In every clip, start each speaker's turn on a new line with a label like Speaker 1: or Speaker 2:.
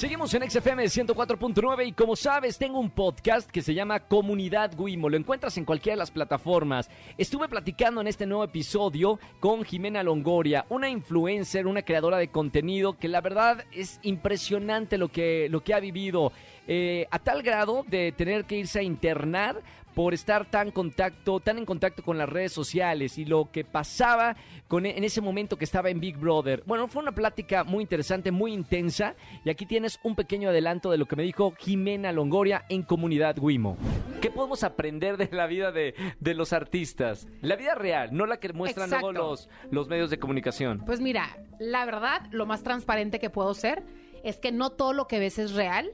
Speaker 1: Seguimos en XFM 104.9 y como sabes tengo un podcast que se llama Comunidad Guimo. Lo encuentras en cualquiera de las plataformas. Estuve platicando en este nuevo episodio con Jimena Longoria, una influencer, una creadora de contenido que la verdad es impresionante lo que, lo que ha vivido. Eh, a tal grado de tener que irse a internar por estar tan contacto, tan en contacto con las redes sociales y lo que pasaba con, en ese momento que estaba en Big Brother. Bueno, fue una plática muy interesante, muy intensa y aquí tienes un pequeño adelanto de lo que me dijo Jimena Longoria en Comunidad Wimo. ¿Qué podemos aprender de la vida de, de los artistas? La vida real, no la que muestran luego los, los medios de comunicación.
Speaker 2: Pues mira, la verdad, lo más transparente que puedo ser es que no todo lo que ves es real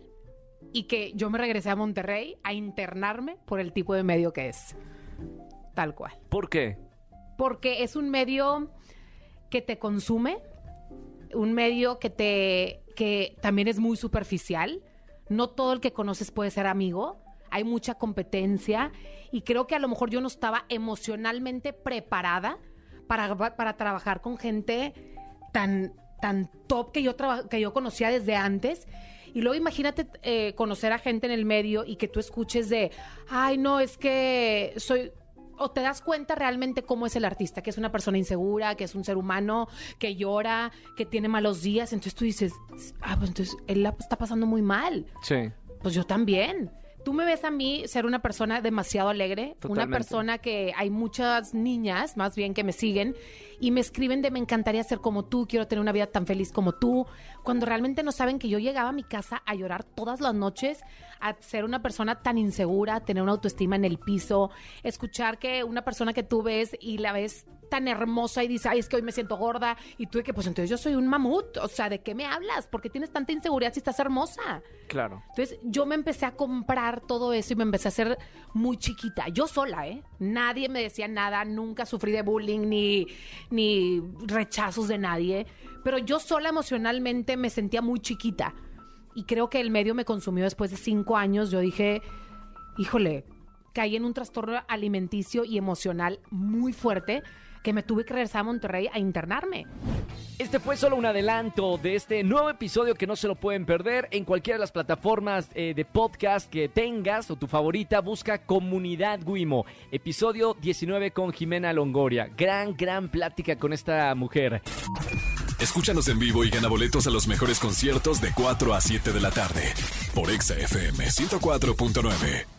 Speaker 2: y que yo me regresé a Monterrey a internarme por el tipo de medio que es. Tal cual.
Speaker 1: ¿Por qué?
Speaker 2: Porque es un medio que te consume, un medio que te que también es muy superficial. No todo el que conoces puede ser amigo. Hay mucha competencia y creo que a lo mejor yo no estaba emocionalmente preparada para, para trabajar con gente tan, tan top que yo, que yo conocía desde antes y luego imagínate eh, conocer a gente en el medio y que tú escuches de, ay, no, es que soy o te das cuenta realmente cómo es el artista, que es una persona insegura, que es un ser humano, que llora, que tiene malos días. Entonces tú dices, ah, pues entonces él la está pasando muy mal.
Speaker 1: Sí.
Speaker 2: Pues yo también tú me ves a mí ser una persona demasiado alegre, una persona que hay muchas niñas, más bien, que me siguen y me escriben de me encantaría ser como tú, quiero tener una vida tan feliz como tú, cuando realmente no saben que yo llegaba a mi casa a llorar todas las noches, a ser una persona tan insegura, tener una autoestima en el piso, escuchar que una persona que tú ves y la ves tan hermosa y dice, ay, es que hoy me siento gorda. Y tú de que, pues entonces yo soy un mamut. O sea, ¿de qué me hablas? porque tienes tanta inseguridad si estás hermosa?
Speaker 1: Claro.
Speaker 2: Entonces yo me empecé a comprar todo eso y me empecé a hacer muy chiquita. Yo sola, ¿eh? Nadie me decía nada, nunca sufrí de bullying ni, ni rechazos de nadie. Pero yo sola emocionalmente me sentía muy chiquita. Y creo que el medio me consumió después de cinco años. Yo dije, híjole, caí en un trastorno alimenticio y emocional muy fuerte que me tuve que regresar a Monterrey a internarme.
Speaker 1: Este fue solo un adelanto de este nuevo episodio que no se lo pueden perder en cualquiera de las plataformas eh, de podcast que tengas o tu favorita. Busca Comunidad Guimo, episodio 19 con Jimena Longoria. Gran, gran plática con esta mujer.
Speaker 3: Escúchanos en vivo y gana boletos a los mejores conciertos de 4 a 7 de la tarde por Exa FM 104.9.